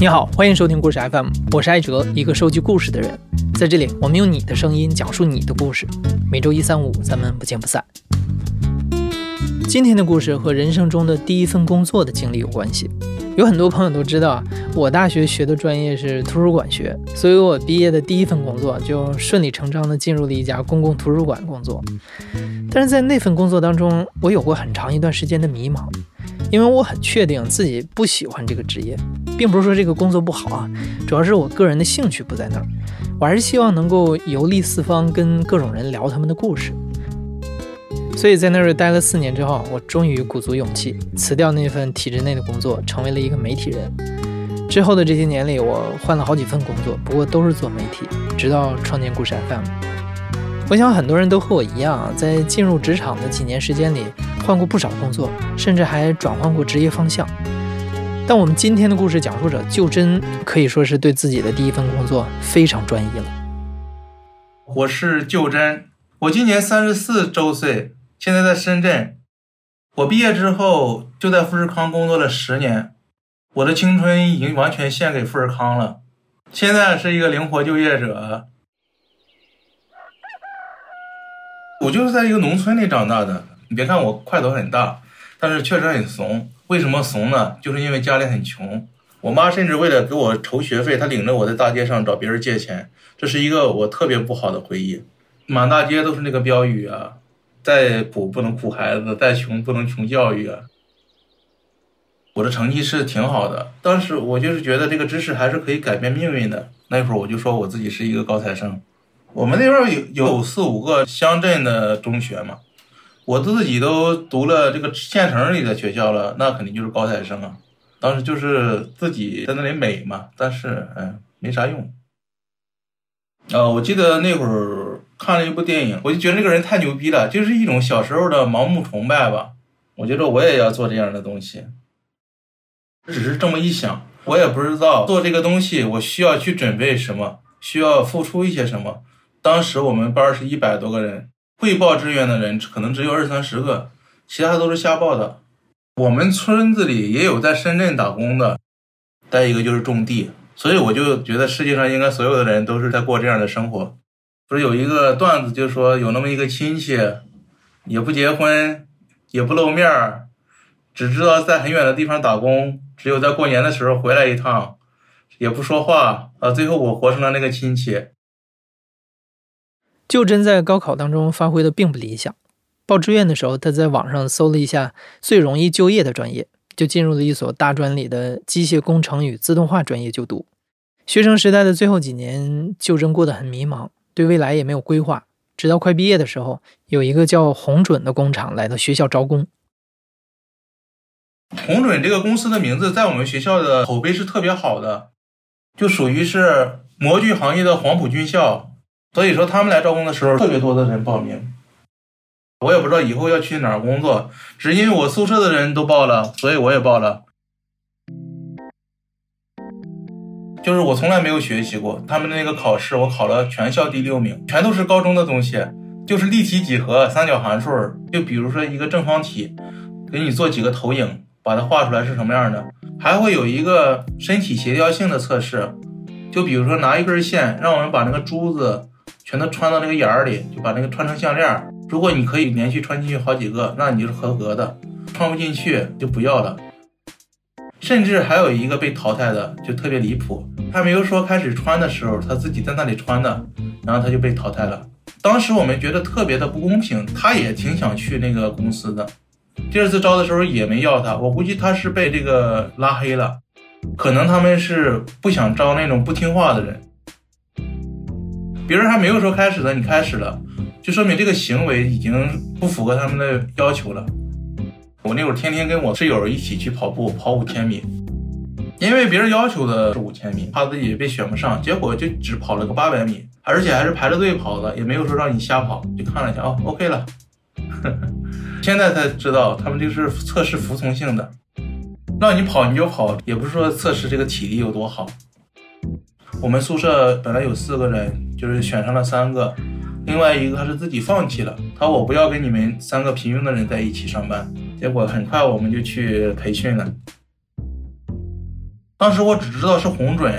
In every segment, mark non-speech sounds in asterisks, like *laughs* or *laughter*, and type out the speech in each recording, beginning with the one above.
你好，欢迎收听故事 FM，我是艾哲，一个收集故事的人。在这里，我们用你的声音讲述你的故事。每周一、三、五，咱们不见不散。今天的故事和人生中的第一份工作的经历有关系。有很多朋友都知道啊，我大学学的专业是图书馆学，所以我毕业的第一份工作就顺理成章的进入了一家公共图书馆工作。但是在那份工作当中，我有过很长一段时间的迷茫。因为我很确定自己不喜欢这个职业，并不是说这个工作不好啊，主要是我个人的兴趣不在那儿。我还是希望能够游历四方，跟各种人聊他们的故事。所以在那儿待了四年之后，我终于鼓足勇气辞掉那份体制内的工作，成为了一个媒体人。之后的这些年里，我换了好几份工作，不过都是做媒体，直到创建故事 FM。我想很多人都和我一样，在进入职场的几年时间里，换过不少工作，甚至还转换过职业方向。但我们今天的故事讲述者就真可以说是对自己的第一份工作非常专一了。我是就真，我今年三十四周岁，现在在深圳。我毕业之后就在富士康工作了十年，我的青春已经完全献给富士康了。现在是一个灵活就业者。我就是在一个农村里长大的，你别看我块头很大，但是确实很怂。为什么怂呢？就是因为家里很穷，我妈甚至为了给我筹学费，她领着我在大街上找别人借钱，这是一个我特别不好的回忆。满大街都是那个标语啊，再苦不能苦孩子，再穷不能穷教育啊。我的成绩是挺好的，当时我就是觉得这个知识还是可以改变命运的。那会儿我就说我自己是一个高材生。我们那边有有四五个乡镇的中学嘛，我自己都读了这个县城里的学校了，那肯定就是高材生啊。当时就是自己在那里美嘛，但是嗯，没啥用。啊，我记得那会儿看了一部电影，我就觉得那个人太牛逼了，就是一种小时候的盲目崇拜吧。我觉得我也要做这样的东西，只是这么一想，我也不知道做这个东西我需要去准备什么，需要付出一些什么。当时我们班是一百多个人，会报志愿的人可能只有二三十个，其他都是瞎报的。我们村子里也有在深圳打工的，再一个就是种地，所以我就觉得世界上应该所有的人都是在过这样的生活。不是有一个段子，就是说有那么一个亲戚，也不结婚，也不露面儿，只知道在很远的地方打工，只有在过年的时候回来一趟，也不说话啊。最后我活成了那个亲戚。就真在高考当中发挥的并不理想，报志愿的时候，他在网上搜了一下最容易就业的专业，就进入了一所大专里的机械工程与自动化专业就读。学生时代的最后几年，就真过得很迷茫，对未来也没有规划。直到快毕业的时候，有一个叫红准的工厂来到学校招工。红准这个公司的名字在我们学校的口碑是特别好的，就属于是模具行业的黄埔军校。所以说，他们来招工的时候，特别多的人报名。我也不知道以后要去哪儿工作，只因为我宿舍的人都报了，所以我也报了。就是我从来没有学习过他们那个考试，我考了全校第六名，全都是高中的东西，就是立体几何、三角函数。就比如说一个正方体，给你做几个投影，把它画出来是什么样的。还会有一个身体协调性的测试，就比如说拿一根线，让我们把那个珠子。全都穿到那个眼儿里，就把那个穿成项链。如果你可以连续穿进去好几个，那你就是合格的；穿不进去就不要了。甚至还有一个被淘汰的，就特别离谱。他没有说开始穿的时候，他自己在那里穿的，然后他就被淘汰了。当时我们觉得特别的不公平，他也挺想去那个公司的。第二次招的时候也没要他，我估计他是被这个拉黑了，可能他们是不想招那种不听话的人。别人还没有说开始呢，你开始了，就说明这个行为已经不符合他们的要求了。我那会儿天天跟我室友一起去跑步，跑五千米，因为别人要求的是五千米，怕自己被选不上，结果就只跑了个八百米，而且还是排着队跑的，也没有说让你瞎跑，就看了一下，哦，OK 了。*laughs* 现在才知道他们这是测试服从性的，让你跑你就跑，也不是说测试这个体力有多好。我们宿舍本来有四个人。就是选上了三个，另外一个他是自己放弃了，他说我不要跟你们三个平庸的人在一起上班。结果很快我们就去培训了。当时我只知道是红准，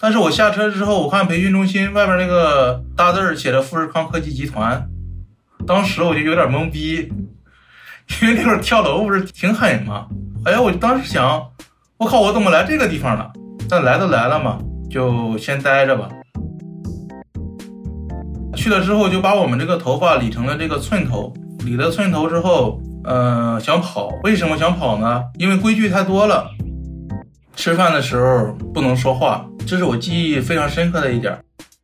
但是我下车之后，我看培训中心外面那个大字儿写着富士康科技集团，当时我就有点懵逼，因为那会儿跳楼不是挺狠吗？哎呀，我当时想，我靠，我怎么来这个地方了？但来都来了嘛，就先待着吧。去了之后就把我们这个头发理成了这个寸头，理了寸头之后，呃，想跑，为什么想跑呢？因为规矩太多了。吃饭的时候不能说话，这是我记忆非常深刻的一点。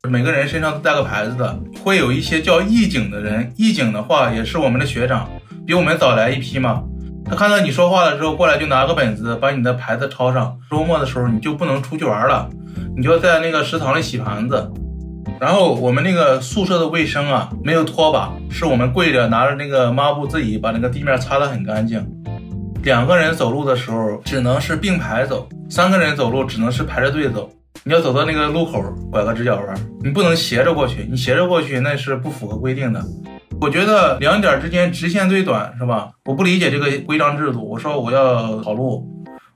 每个人身上都带个牌子的，会有一些叫义警的人。义警的话也是我们的学长，比我们早来一批嘛。他看到你说话的时候，过来就拿个本子把你的牌子抄上。周末的时候你就不能出去玩了，你就在那个食堂里洗盘子。然后我们那个宿舍的卫生啊，没有拖把，是我们跪着拿着那个抹布自己把那个地面擦得很干净。两个人走路的时候只能是并排走，三个人走路只能是排着队走。你要走到那个路口拐个直角弯，你不能斜着过去，你斜着过去那是不符合规定的。我觉得两点之间直线最短是吧？我不理解这个规章制度。我说我要跑路，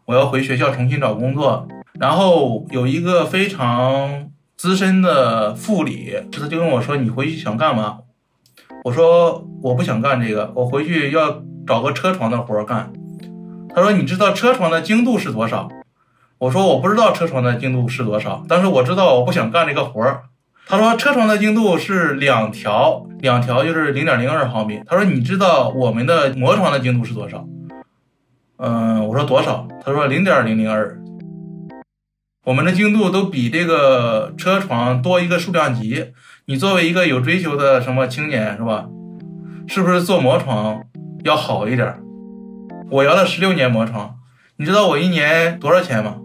我要回学校重新找工作。然后有一个非常资深的副理，他就跟我说：“你回去想干嘛？”我说：“我不想干这个，我回去要找个车床的活干。”他说：“你知道车床的精度是多少？”我说：“我不知道车床的精度是多少，但是我知道我不想干这个活儿。”他说：“车床的精度是两条，两条就是零点零二毫米。”他说：“你知道我们的磨床的精度是多少？”嗯，我说多少？他说零点零零二。我们的精度都比这个车床多一个数量级。你作为一个有追求的什么青年是吧？是不是做磨床要好一点？我摇了十六年磨床，你知道我一年多少钱吗？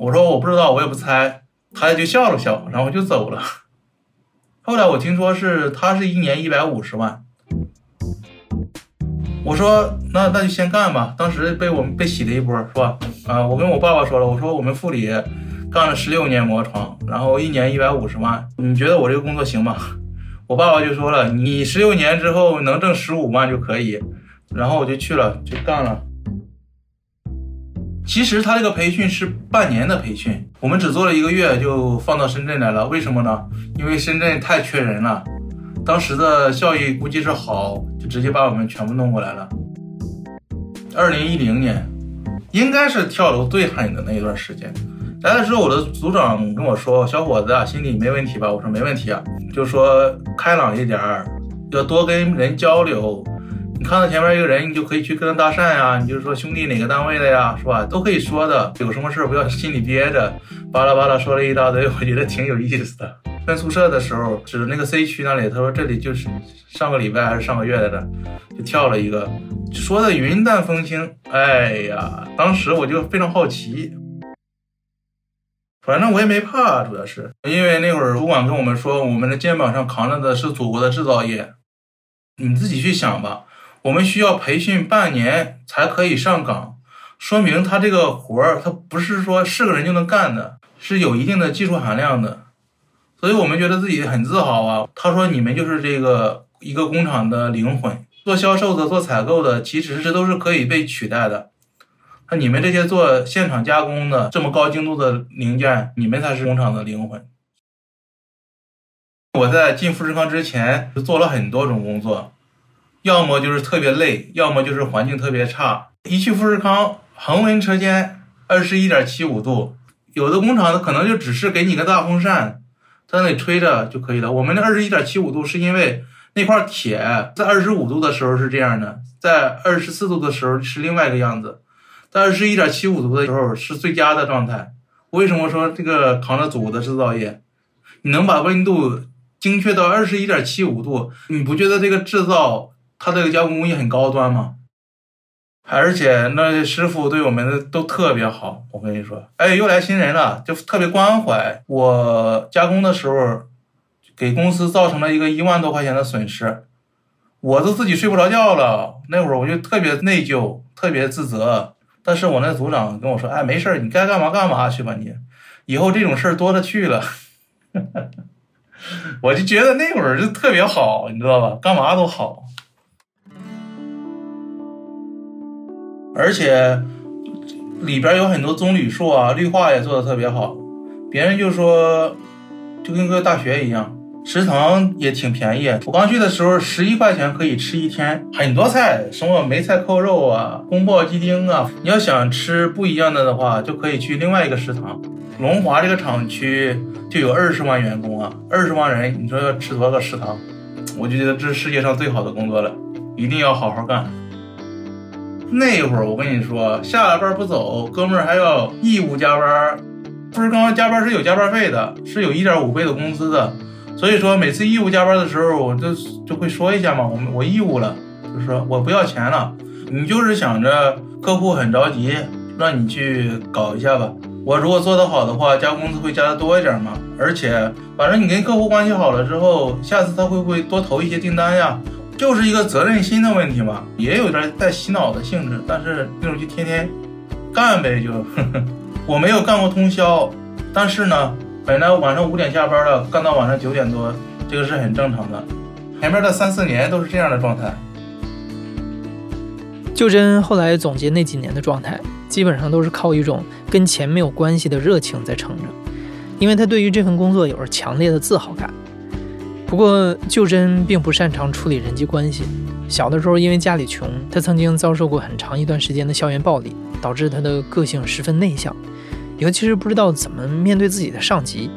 我说我不知道，我也不猜。他就笑了笑，然后就走了。后来我听说是他是一年一百五十万。我说那那就先干吧。当时被我们被洗了一波，是吧？啊，我跟我爸爸说了，我说我们副理干了十六年磨床，然后一年一百五十万，你觉得我这个工作行吗？我爸爸就说了，你十六年之后能挣十五万就可以。然后我就去了，就干了。其实他这个培训是半年的培训，我们只做了一个月就放到深圳来了。为什么呢？因为深圳太缺人了，当时的效益估计是好，就直接把我们全部弄过来了。二零一零年，应该是跳楼最狠的那一段时间。来的时候，我的组长跟我说：“小伙子啊，心理没问题吧？”我说：“没问题啊。”就说开朗一点儿，要多跟人交流。你看到前面一个人，你就可以去跟他搭讪呀，你就说兄弟哪个单位的呀，是吧？都可以说的。有什么事不要心里憋着，巴拉巴拉说了一大堆，我觉得挺有意思的。分宿舍的时候，指着那个 C 区那里，他说这里就是上个礼拜还是上个月来的，就跳了一个，说的云淡风轻。哎呀，当时我就非常好奇，反正我也没怕，主要是因为那会儿主管跟我们说，我们的肩膀上扛着的是祖国的制造业，你自己去想吧。我们需要培训半年才可以上岗，说明他这个活儿他不是说是个人就能干的，是有一定的技术含量的，所以我们觉得自己很自豪啊。他说你们就是这个一个工厂的灵魂，做销售的、做采购的，其实这都是可以被取代的。那你们这些做现场加工的这么高精度的零件，你们才是工厂的灵魂。我在进富士康之前做了很多种工作。要么就是特别累，要么就是环境特别差。一去富士康，恒温车间，二十一点七五度，有的工厂它可能就只是给你个大风扇，在那里吹着就可以了。我们的二十一点七五度是因为那块铁在二十五度的时候是这样的，在二十四度的时候是另外一个样子，在二十一点七五度的时候是最佳的状态。为什么说这个扛着祖国的制造业，你能把温度精确到二十一点七五度，你不觉得这个制造？他这个加工工艺很高端嘛，而且那师傅对我们都特别好。我跟你说，哎，又来新人了，就特别关怀。我加工的时候，给公司造成了一个一万多块钱的损失，我都自己睡不着觉了。那会儿我就特别内疚，特别自责。但是我那组长跟我说，哎，没事儿，你该干嘛干嘛去吧，你以后这种事儿多了去了。*laughs* 我就觉得那会儿就特别好，你知道吧？干嘛都好，而且里边有很多棕榈树啊，绿化也做的特别好。别人就说，就跟个大学一样，食堂也挺便宜。我刚去的时候，十一块钱可以吃一天，很多菜，什么梅菜扣肉啊，宫爆鸡丁啊。你要想吃不一样的的话，就可以去另外一个食堂。龙华这个厂区就有二十万员工啊，二十万人，你说要吃多少个食堂？我就觉得这是世界上最好的工作了，一定要好好干。那会儿我跟你说，下了班不走，哥们儿还要义务加班。不是刚刚加班是有加班费的，是有一点五倍的工资的。所以说每次义务加班的时候，我就就会说一下嘛，我我义务了，就是说我不要钱了。你就是想着客户很着急，让你去搞一下吧。我如果做得好的话，加工资会加的多一点嘛。而且反正你跟客户关系好了之后，下次他会不会多投一些订单呀？就是一个责任心的问题嘛，也有点带洗脑的性质。但是那种就天天干呗，就。呵 *laughs* 呵我没有干过通宵，但是呢，本来晚上五点下班了，干到晚上九点多，这个是很正常的。前面的三四年都是这样的状态。就真后来总结那几年的状态，基本上都是靠一种跟钱没有关系的热情在撑着，因为他对于这份工作有着强烈的自豪感。不过，秀珍并不擅长处理人际关系。小的时候因为家里穷，她曾经遭受过很长一段时间的校园暴力，导致她的个性十分内向。尤其是不知道怎么面对自己的上级，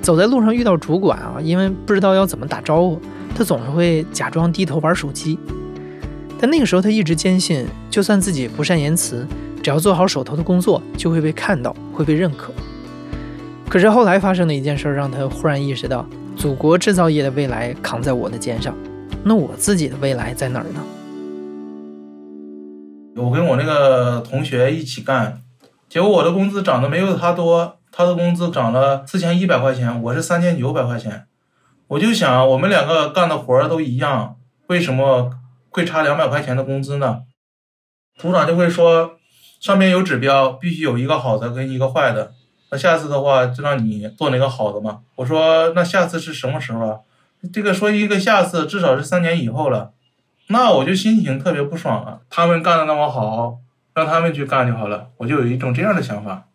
走在路上遇到主管啊，因为不知道要怎么打招呼，她总是会假装低头玩手机。但那个时候她一直坚信，就算自己不善言辞，只要做好手头的工作，就会被看到，会被认可。可是后来发生的一件事，让她忽然意识到，祖国制造业的未来扛在我的肩上，那我自己的未来在哪儿呢？我跟我那个同学一起干。结果我的工资涨得没有他多，他的工资涨了四千一百块钱，我是三千九百块钱。我就想，我们两个干的活儿都一样，为什么会差两百块钱的工资呢？组长就会说，上面有指标，必须有一个好的跟一个坏的。那下次的话，就让你做那个好的嘛。我说，那下次是什么时候啊？这个说一个下次，至少是三年以后了。那我就心情特别不爽了。他们干的那么好。让他们去干就好了，我就有一种这样的想法，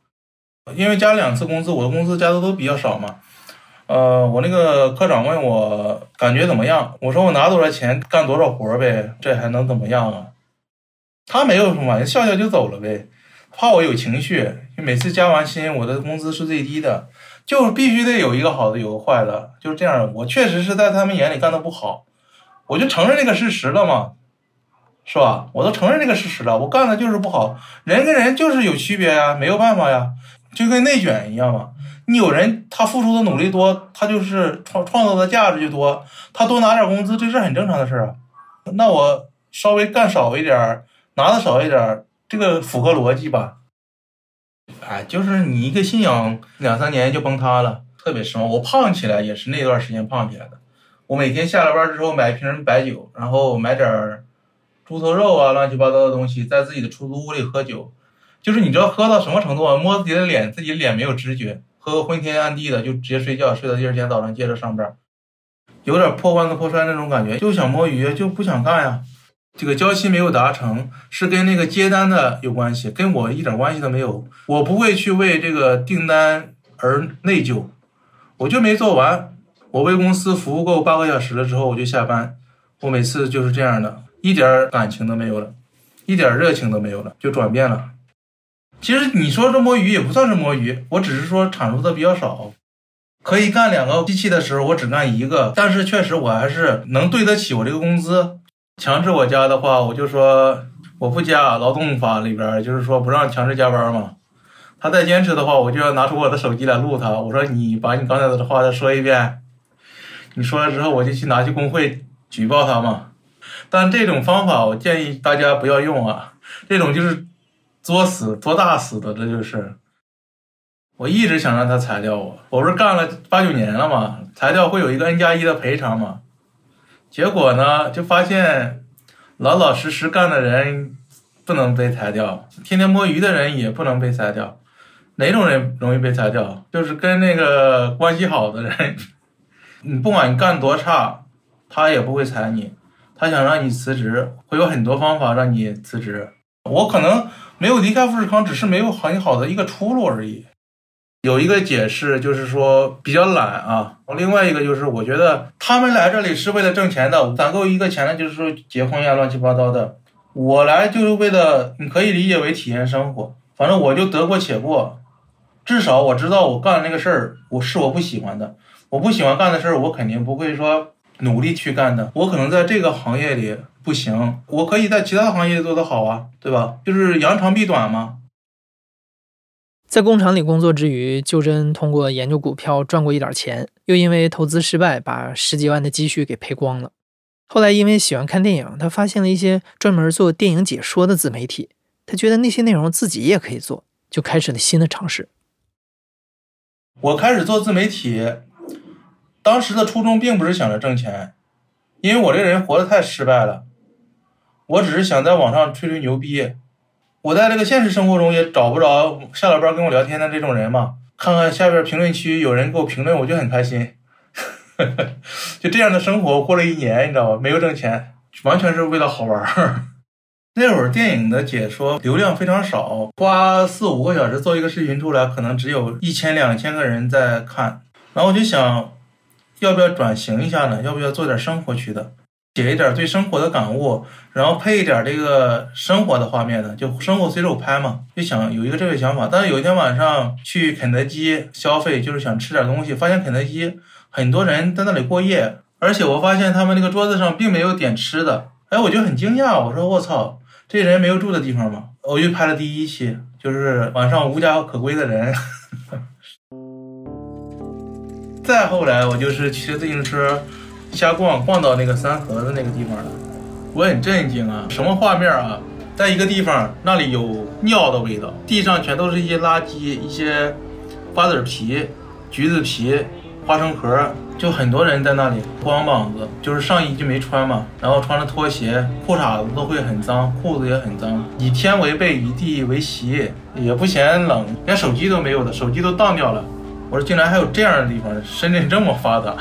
因为加两次工资，我的工资加的都比较少嘛。呃，我那个科长问我感觉怎么样，我说我拿多少钱干多少活呗，这还能怎么样啊？他没有什么，笑笑就走了呗，怕我有情绪。每次加完薪，我的工资是最低的，就必须得有一个好的，有个坏的，就是这样。我确实是在他们眼里干的不好，我就承认这个事实了嘛。是吧？我都承认这个事实了，我干的就是不好。人跟人就是有区别呀，没有办法呀，就跟内卷一样嘛。你有人他付出的努力多，他就是创创造的价值就多，他多拿点工资，这是很正常的事儿。那我稍微干少一点，拿的少一点，这个符合逻辑吧？哎，就是你一个信仰两三年就崩塌了，特别失望。我胖起来也是那段时间胖起来的。我每天下了班之后买一瓶白酒，然后买点儿。猪头肉啊，乱七八糟的东西，在自己的出租屋里喝酒，就是你知道喝到什么程度啊？摸自己的脸，自己脸没有知觉，喝个昏天暗地的，就直接睡觉，睡到第二天早上接着上班，有点破罐子破摔那种感觉，就想摸鱼，就不想干呀。这个交期没有达成，是跟那个接单的有关系，跟我一点关系都没有。我不会去为这个订单而内疚，我就没做完。我为公司服务够八个小时了之后，我就下班。我每次就是这样的。一点感情都没有了，一点热情都没有了，就转变了。其实你说这摸鱼也不算是摸鱼，我只是说产出的比较少。可以干两个机器的时候，我只干一个，但是确实我还是能对得起我这个工资。强制我加的话，我就说我不加。劳动法里边就是说不让强制加班嘛。他再坚持的话，我就要拿出我的手机来录他。我说你把你刚才的话再说一遍。你说了之后，我就去拿去工会举报他嘛。但这种方法我建议大家不要用啊！这种就是作死、作大死的，这就是。我一直想让他裁掉我，我不是干了八九年了嘛，裁掉会有一个 N 加一的赔偿嘛。结果呢，就发现老老实实干的人不能被裁掉，天天摸鱼的人也不能被裁掉。哪种人容易被裁掉？就是跟那个关系好的人，你不管你干多差，他也不会裁你。他想让你辞职，会有很多方法让你辞职。我可能没有离开富士康，只是没有很好的一个出路而已。有一个解释就是说比较懒啊。另外一个就是我觉得他们来这里是为了挣钱的，攒够一个钱呢，就是说结婚呀，乱七八糟的。我来就是为了，你可以理解为体验生活。反正我就得过且过，至少我知道我干那个事儿我是我不喜欢的，我不喜欢干的事儿，我肯定不会说。努力去干的，我可能在这个行业里不行，我可以在其他行业做得好啊，对吧？就是扬长避短嘛。在工厂里工作之余，就真通过研究股票赚过一点钱，又因为投资失败把十几万的积蓄给赔光了。后来因为喜欢看电影，他发现了一些专门做电影解说的自媒体，他觉得那些内容自己也可以做，就开始了新的尝试。我开始做自媒体。当时的初衷并不是想着挣钱，因为我这人活得太失败了。我只是想在网上吹吹牛逼。我在这个现实生活中也找不着下了班跟我聊天的这种人嘛。看看下边评论区有人给我评论，我就很开心。*laughs* 就这样的生活过了一年，你知道吧？没有挣钱，完全是为了好玩。*laughs* 那会儿电影的解说流量非常少，花四五个小时做一个视频出来，可能只有一千两千个人在看。然后我就想。要不要转型一下呢？要不要做点生活区的，写一点对生活的感悟，然后配一点这个生活的画面呢？就生活随手拍嘛。就想有一个这个想法。但是有一天晚上去肯德基消费，就是想吃点东西，发现肯德基很多人在那里过夜，而且我发现他们那个桌子上并没有点吃的。哎，我就很惊讶，我说我操，这人没有住的地方吗？我就拍了第一期，就是晚上无家可归的人。*laughs* 再后来，我就是骑着自行车瞎逛，逛到那个三河的那个地方了。我很震惊啊，什么画面啊？在一个地方，那里有尿的味道，地上全都是一些垃圾，一些瓜子皮、橘子皮、花生壳，就很多人在那里光膀子，就是上衣就没穿嘛，然后穿着拖鞋，裤衩子都会很脏，裤子也很脏。以天为被，以地为席，也不嫌冷，连手机都没有的，手机都当掉了。我说，竟然还有这样的地方！深圳这么发达，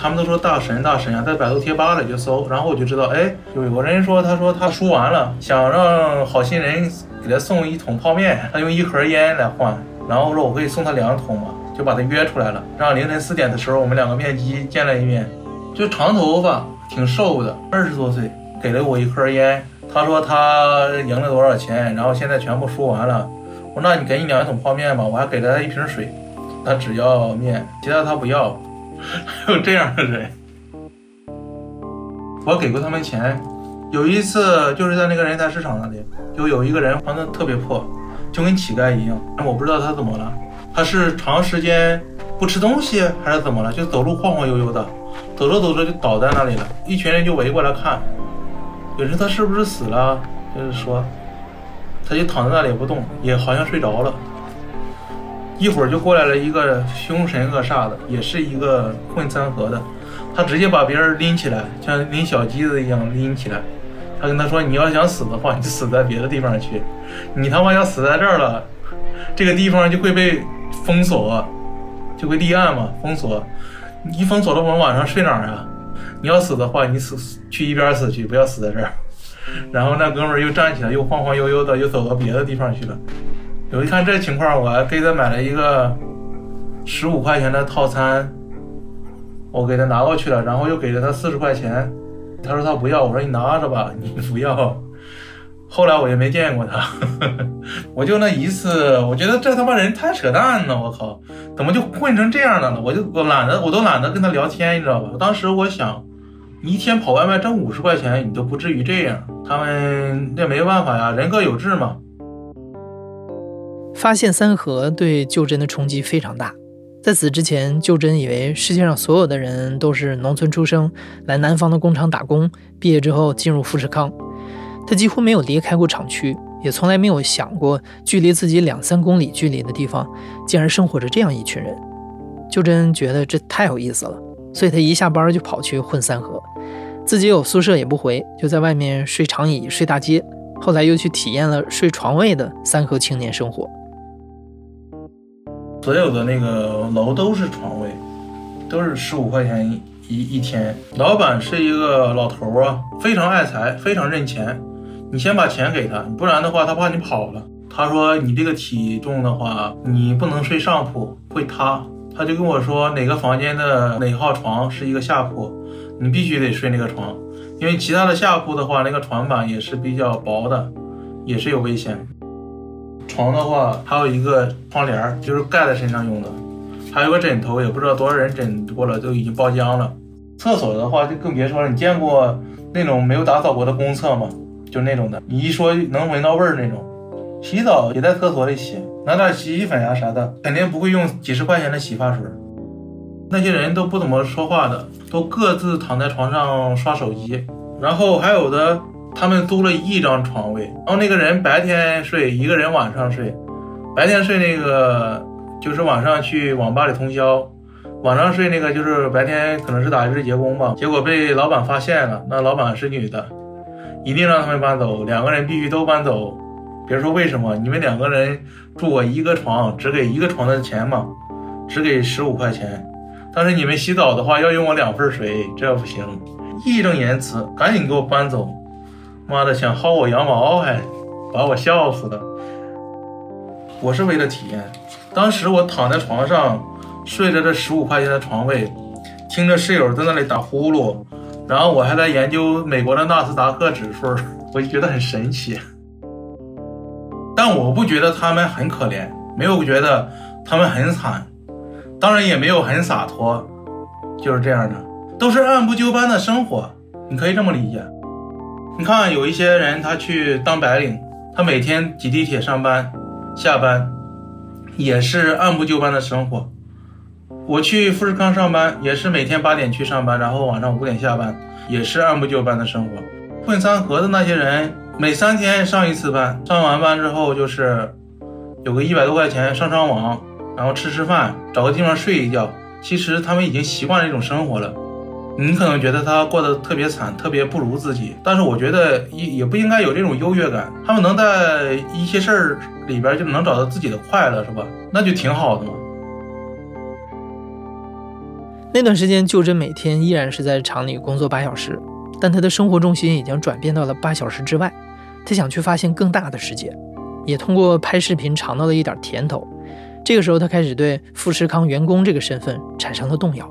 他们都说大神大神啊，在百度贴吧里就搜，然后我就知道，哎，有个人说，他说他输完了，想让好心人给他送一桶泡面，他用一盒烟来换，然后说我可以送他两桶嘛，就把他约出来了，让凌晨四点的时候我们两个面基见了一面，就长头发，挺瘦的，二十多岁，给了我一盒烟，他说他赢了多少钱，然后现在全部输完了。我说：“那你给你两桶泡面吧，我还给了他一瓶水，他只要面，其他他不要。*laughs* 还有这样的人，我给过他们钱。有一次就是在那个人才市场那里，就有一个人穿的特别破，就跟乞丐一样。我不知道他怎么了，他是长时间不吃东西还是怎么了？就走路晃晃悠悠的，走着走着就倒在那里了。一群人就围过来看，有人他是不是死了？就是说。”他就躺在那里不动，也好像睡着了。一会儿就过来了一个凶神恶煞的，也是一个混三合的。他直接把别人拎起来，像拎小鸡子一样拎起来。他跟他说：“你要想死的话，你就死在别的地方去。你他妈要死在这儿了，这个地方就会被封锁，就会立案嘛，封锁。一封锁了，我们晚上睡哪儿啊？你要死的话，你死去一边死去，不要死在这儿。*laughs* ”然后那哥们儿又站起来，又晃晃悠悠的，又走到别的地方去了。我一看这情况，我还给他买了一个十五块钱的套餐，我给他拿过去了，然后又给了他四十块钱。他说他不要，我说你拿着吧，你 *laughs* 不要。后来我也没见过他，*laughs* 我就那一次，我觉得这他妈人太扯淡了，我靠，怎么就混成这样的了？我就我懒得，我都懒得跟他聊天，你知道吧？当时我想。你一天跑外卖挣五十块钱，你都不至于这样。他们那没办法呀，人各有志嘛。发现三河对旧真的冲击非常大。在此之前，旧真以为世界上所有的人都是农村出生，来南方的工厂打工，毕业之后进入富士康。他几乎没有离开过厂区，也从来没有想过距离自己两三公里距离的地方，竟然生活着这样一群人。旧真觉得这太有意思了。所以他一下班就跑去混三河，自己有宿舍也不回，就在外面睡长椅、睡大街。后来又去体验了睡床位的三河青年生活。所有的那个楼都是床位，都是十五块钱一一一天。老板是一个老头儿啊，非常爱财，非常认钱。你先把钱给他，不然的话他怕你跑了。他说你这个体重的话，你不能睡上铺，会塌。他就跟我说哪个房间的哪号床是一个下铺，你必须得睡那个床，因为其他的下铺的话，那个床板也是比较薄的，也是有危险。床的话还有一个窗帘儿，就是盖在身上用的，还有个枕头，也不知道多少人枕过了，都已经包浆了。厕所的话就更别说了，你见过那种没有打扫过的公厕吗？就那种的，你一说能闻到味儿那种。洗澡也在厕所里洗，拿点洗衣粉呀啥的，肯定不会用几十块钱的洗发水。那些人都不怎么说话的，都各自躺在床上刷手机。然后还有的，他们租了一张床位，然后那个人白天睡，一个人晚上睡。白天睡那个就是晚上去网吧里通宵，晚上睡那个就是白天可能是打日结工吧。结果被老板发现了，那老板是女的，一定让他们搬走，两个人必须都搬走。别说为什么，你们两个人住我一个床，只给一个床的钱嘛，只给十五块钱。但是你们洗澡的话要用我两份水，这不行。义正言辞，赶紧给我搬走！妈的，想薅我羊毛还把我笑死了。我是为了体验，当时我躺在床上睡着这十五块钱的床位，听着室友在那里打呼噜，然后我还在研究美国的纳斯达克指数，*laughs* 我就觉得很神奇。但我不觉得他们很可怜，没有觉得他们很惨，当然也没有很洒脱，就是这样的，都是按部就班的生活，你可以这么理解。你看，有一些人他去当白领，他每天挤地铁上班、下班，也是按部就班的生活。我去富士康上班，也是每天八点去上班，然后晚上五点下班，也是按部就班的生活。混三河的那些人。每三天上一次班，上完班之后就是有个一百多块钱上上网，然后吃吃饭，找个地方睡一觉。其实他们已经习惯了这种生活了。你可能觉得他过得特别惨，特别不如自己，但是我觉得也也不应该有这种优越感。他们能在一些事儿里边就能找到自己的快乐，是吧？那就挺好的嘛。那段时间，就真每天依然是在厂里工作八小时，但他的生活重心已经转变到了八小时之外。他想去发现更大的世界，也通过拍视频尝到了一点甜头。这个时候，他开始对富士康员工这个身份产生了动摇。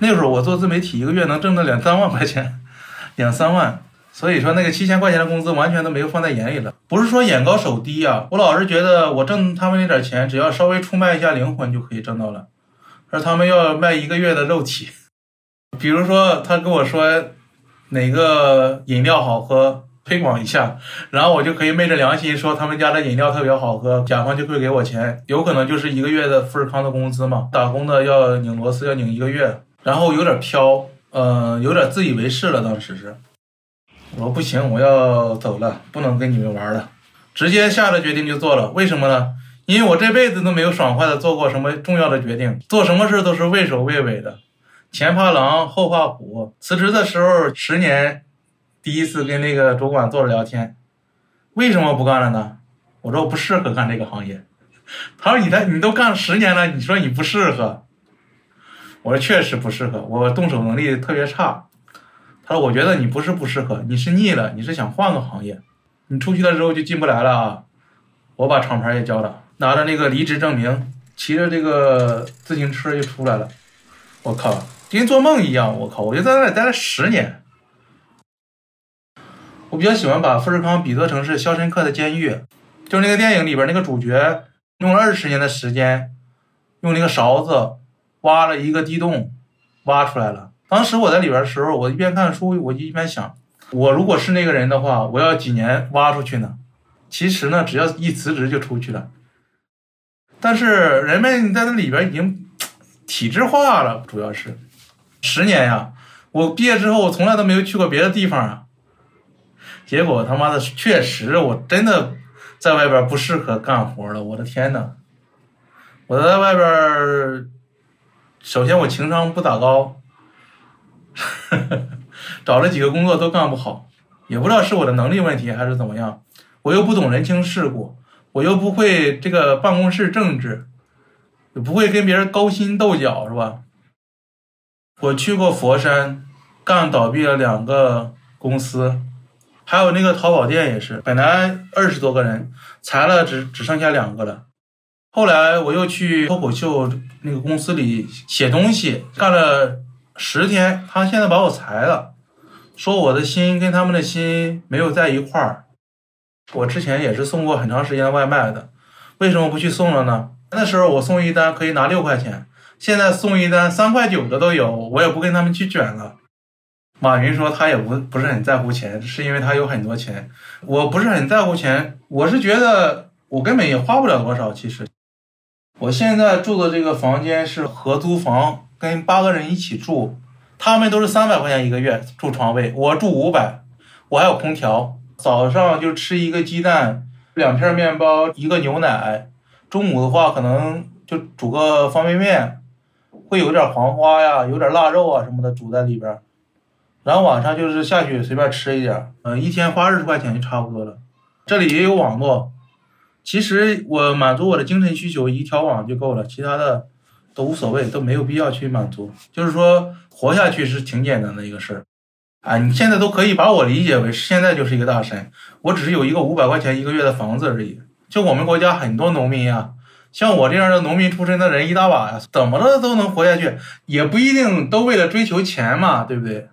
那时候我做自媒体，一个月能挣到两三万块钱，两三万。所以说，那个七千块钱的工资完全都没有放在眼里了。不是说眼高手低啊，我老是觉得我挣他们那点钱，只要稍微出卖一下灵魂就可以挣到了，而他们要卖一个月的肉体。比如说，他跟我说。哪个饮料好喝，推广一下，然后我就可以昧着良心说他们家的饮料特别好喝，甲方就会给我钱，有可能就是一个月的富士康的工资嘛。打工的要拧螺丝要拧一个月，然后有点飘，嗯，有点自以为是了。当时是，我说不行，我要走了，不能跟你们玩了，直接下了决定就做了。为什么呢？因为我这辈子都没有爽快的做过什么重要的决定，做什么事都是畏首畏尾的。前怕狼后怕虎。辞职的时候，十年第一次跟那个主管坐着聊天，为什么不干了呢？我说我不适合干这个行业。他说你的你都干了十年了，你说你不适合？我说确实不适合，我动手能力特别差。他说我觉得你不是不适合，你是腻了，你是想换个行业。你出去了之后就进不来了啊！我把厂牌也交了，拿着那个离职证明，骑着这个自行车就出来了。我靠！跟做梦一样，我靠！我就在那里待了十年。我比较喜欢把富士康比作成是《肖申克的监狱》，就是那个电影里边那个主角用了二十年的时间，用那个勺子挖了一个地洞，挖出来了。当时我在里边的时候，我一边看书，我就一边想，我如果是那个人的话，我要几年挖出去呢？其实呢，只要一辞职就出去了。但是人们在那里边已经体制化了，主要是。十年呀！我毕业之后，我从来都没有去过别的地方啊。结果他妈的，确实我真的在外边不适合干活了。我的天呐！我在外边，首先我情商不咋高，*laughs* 找了几个工作都干不好，也不知道是我的能力问题还是怎么样。我又不懂人情世故，我又不会这个办公室政治，也不会跟别人勾心斗角，是吧？我去过佛山，干倒闭了两个公司，还有那个淘宝店也是，本来二十多个人，裁了只只剩下两个了。后来我又去脱口秀那个公司里写东西，干了十天，他现在把我裁了，说我的心跟他们的心没有在一块儿。我之前也是送过很长时间外卖的，为什么不去送了呢？那时候我送一单可以拿六块钱，现在送一单三块九的都有，我也不跟他们去卷了。马云说他也不不是很在乎钱，是因为他有很多钱。我不是很在乎钱，我是觉得我根本也花不了多少，其实。我现在住的这个房间是合租房，跟八个人一起住，他们都是三百块钱一个月住床位，我住五百，我还有空调，早上就吃一个鸡蛋，两片面包，一个牛奶，中午的话可能就煮个方便面，会有点黄花呀，有点腊肉啊什么的煮在里边，然后晚上就是下去随便吃一点，嗯，一天花二十块钱就差不多了，这里也有网络。其实我满足我的精神需求一条网就够了，其他的都无所谓，都没有必要去满足。就是说活下去是挺简单的一个事儿，啊，你现在都可以把我理解为现在就是一个大神，我只是有一个五百块钱一个月的房子而已。就我们国家很多农民呀，像我这样的农民出身的人一大把呀，怎么着都能活下去，也不一定都为了追求钱嘛，对不对？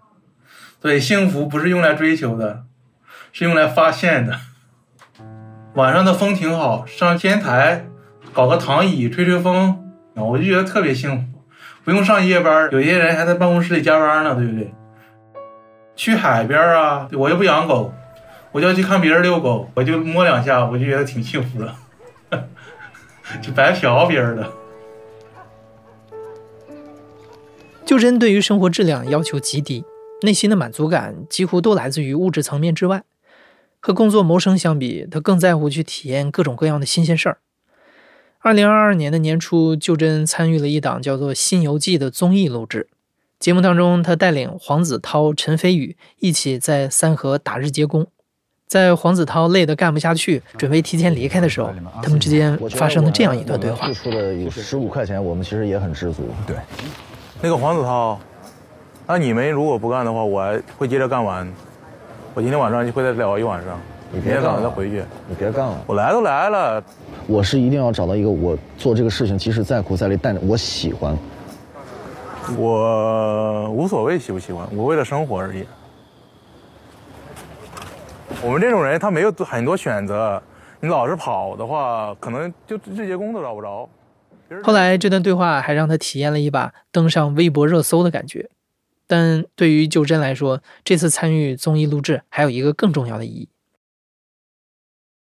对，幸福不是用来追求的，是用来发现的。晚上的风挺好，上天台搞个躺椅吹吹风，我就觉得特别幸福，不用上夜班。有些人还在办公室里加班呢，对不对？去海边啊，我又不养狗，我就要去看别人遛狗，我就摸两下，我就觉得挺幸福的，*laughs* 就白嫖别人的。就真对于生活质量要求极低，内心的满足感几乎都来自于物质层面之外。和工作谋生相比，他更在乎去体验各种各样的新鲜事儿。二零二二年的年初，就真参与了一档叫做《新游记》的综艺录制。节目当中，他带领黄子韬、陈飞宇一起在三河打日结工。在黄子韬累得干不下去，准备提前离开的时候，他们之间发生了这样一段对话：付出了有十五块钱，我们其实也很知足。对，那个黄子韬，那你们如果不干的话，我还会接着干完。我今天晚上就会再聊一晚上，你别干了，再回去。你别干了，我来都来了，我是一定要找到一个我做这个事情，即使再苦再累，但我喜欢。我无所谓喜不喜欢，我为了生活而已。我们这种人他没有很多选择，你老是跑的话，可能就这些工都找不着。后来这段对话还让他体验了一把登上微博热搜的感觉。但对于就真来说，这次参与综艺录制还有一个更重要的意义。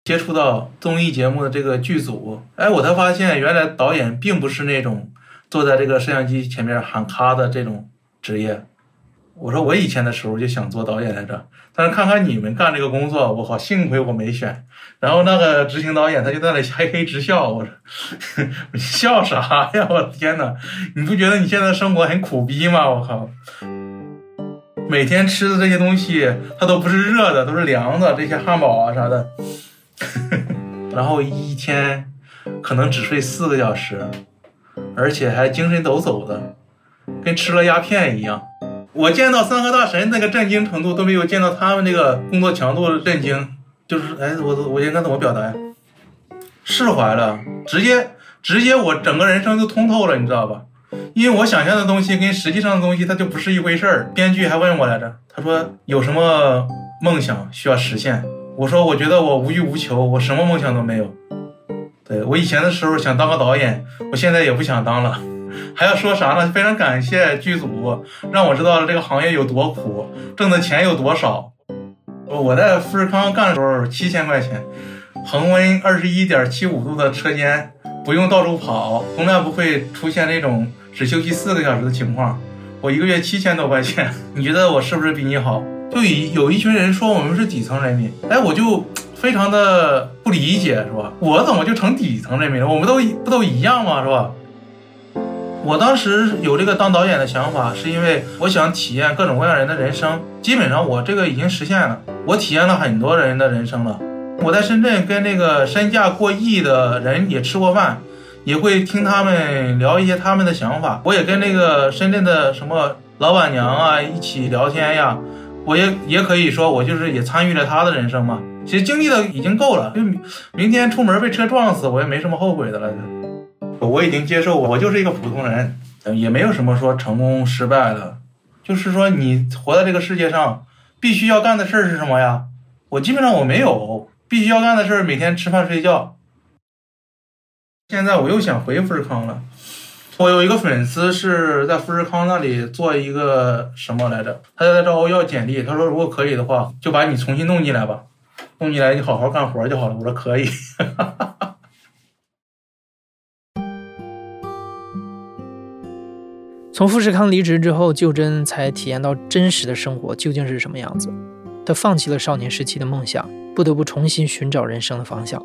接触到综艺节目的这个剧组，哎，我才发现原来导演并不是那种坐在这个摄像机前面喊咔的这种职业。我说我以前的时候就想做导演来着，但是看看你们干这个工作，我靠，幸亏我没选。然后那个执行导演他就在那嘿嘿直笑，我说 *laughs* 笑啥呀？我天哪，你不觉得你现在生活很苦逼吗？我靠！每天吃的这些东西，它都不是热的，都是凉的。这些汉堡啊啥的，*laughs* 然后一天可能只睡四个小时，而且还精神抖擞的，跟吃了鸦片一样。我见到三河大神那个震惊程度都没有见到他们那个工作强度震惊，就是哎，我我应该怎么表达呀？释怀了，直接直接我整个人生就通透了，你知道吧？因为我想象的东西跟实际上的东西，它就不是一回事儿。编剧还问我来着，他说有什么梦想需要实现？我说我觉得我无欲无求，我什么梦想都没有。对我以前的时候想当个导演，我现在也不想当了。*laughs* 还要说啥呢？非常感谢剧组，让我知道了这个行业有多苦，挣的钱有多少。我在富士康干的时候，七千块钱，恒温二十一点七五度的车间。不用到处跑，从来不会出现那种只休息四个小时的情况。我一个月七千多块钱，*laughs* 你觉得我是不是比你好？就有一群人说我们是底层人民，哎，我就非常的不理解，是吧？我怎么就成底层人民了？我们都不都一样吗？是吧？我当时有这个当导演的想法，是因为我想体验各种各样人的人生。基本上我这个已经实现了，我体验了很多人的人生了。我在深圳跟那个身价过亿的人也吃过饭，也会听他们聊一些他们的想法。我也跟那个深圳的什么老板娘啊一起聊天呀，我也也可以说我就是也参与了他的人生嘛。其实经历的已经够了，就明天出门被车撞死，我也没什么后悔的了。我已经接受，我就是一个普通人，也没有什么说成功失败的。就是说，你活在这个世界上，必须要干的事儿是什么呀？我基本上我没有必须要干的事儿，每天吃饭睡觉。现在我又想回富士康了。我有一个粉丝是在富士康那里做一个什么来着？他就在找我要简历，他说如果可以的话，就把你重新弄进来吧，弄进来你好好干活就好了。我说可以。从富士康离职之后，就真才体验到真实的生活究竟是什么样子。他放弃了少年时期的梦想，不得不重新寻找人生的方向。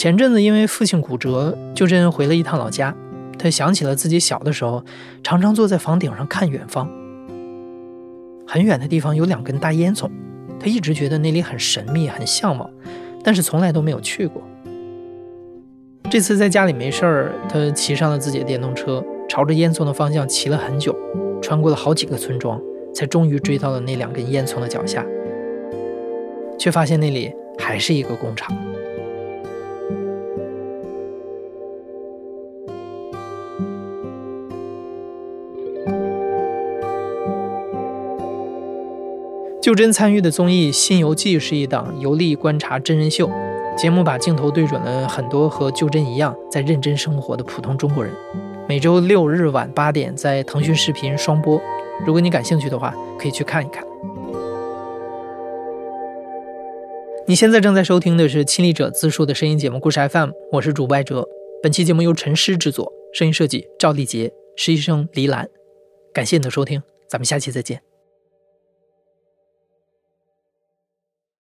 前阵子因为父亲骨折，旧真回了一趟老家。他想起了自己小的时候，常常坐在房顶上看远方。很远的地方有两根大烟囱，他一直觉得那里很神秘、很向往，但是从来都没有去过。这次在家里没事儿，他骑上了自己的电动车。朝着烟囱的方向骑了很久，穿过了好几个村庄，才终于追到了那两根烟囱的脚下，却发现那里还是一个工厂。就真参与的综艺《新游记》是一档游历观察真人秀，节目把镜头对准了很多和就真一样在认真生活的普通中国人。每周六日晚八点在腾讯视频双播，如果你感兴趣的话，可以去看一看。你现在正在收听的是亲历者自述的声音节目《故事 FM》，我是主播哲。本期节目由陈诗制作，声音设计赵丽杰，实习生黎兰。感谢你的收听，咱们下期再见。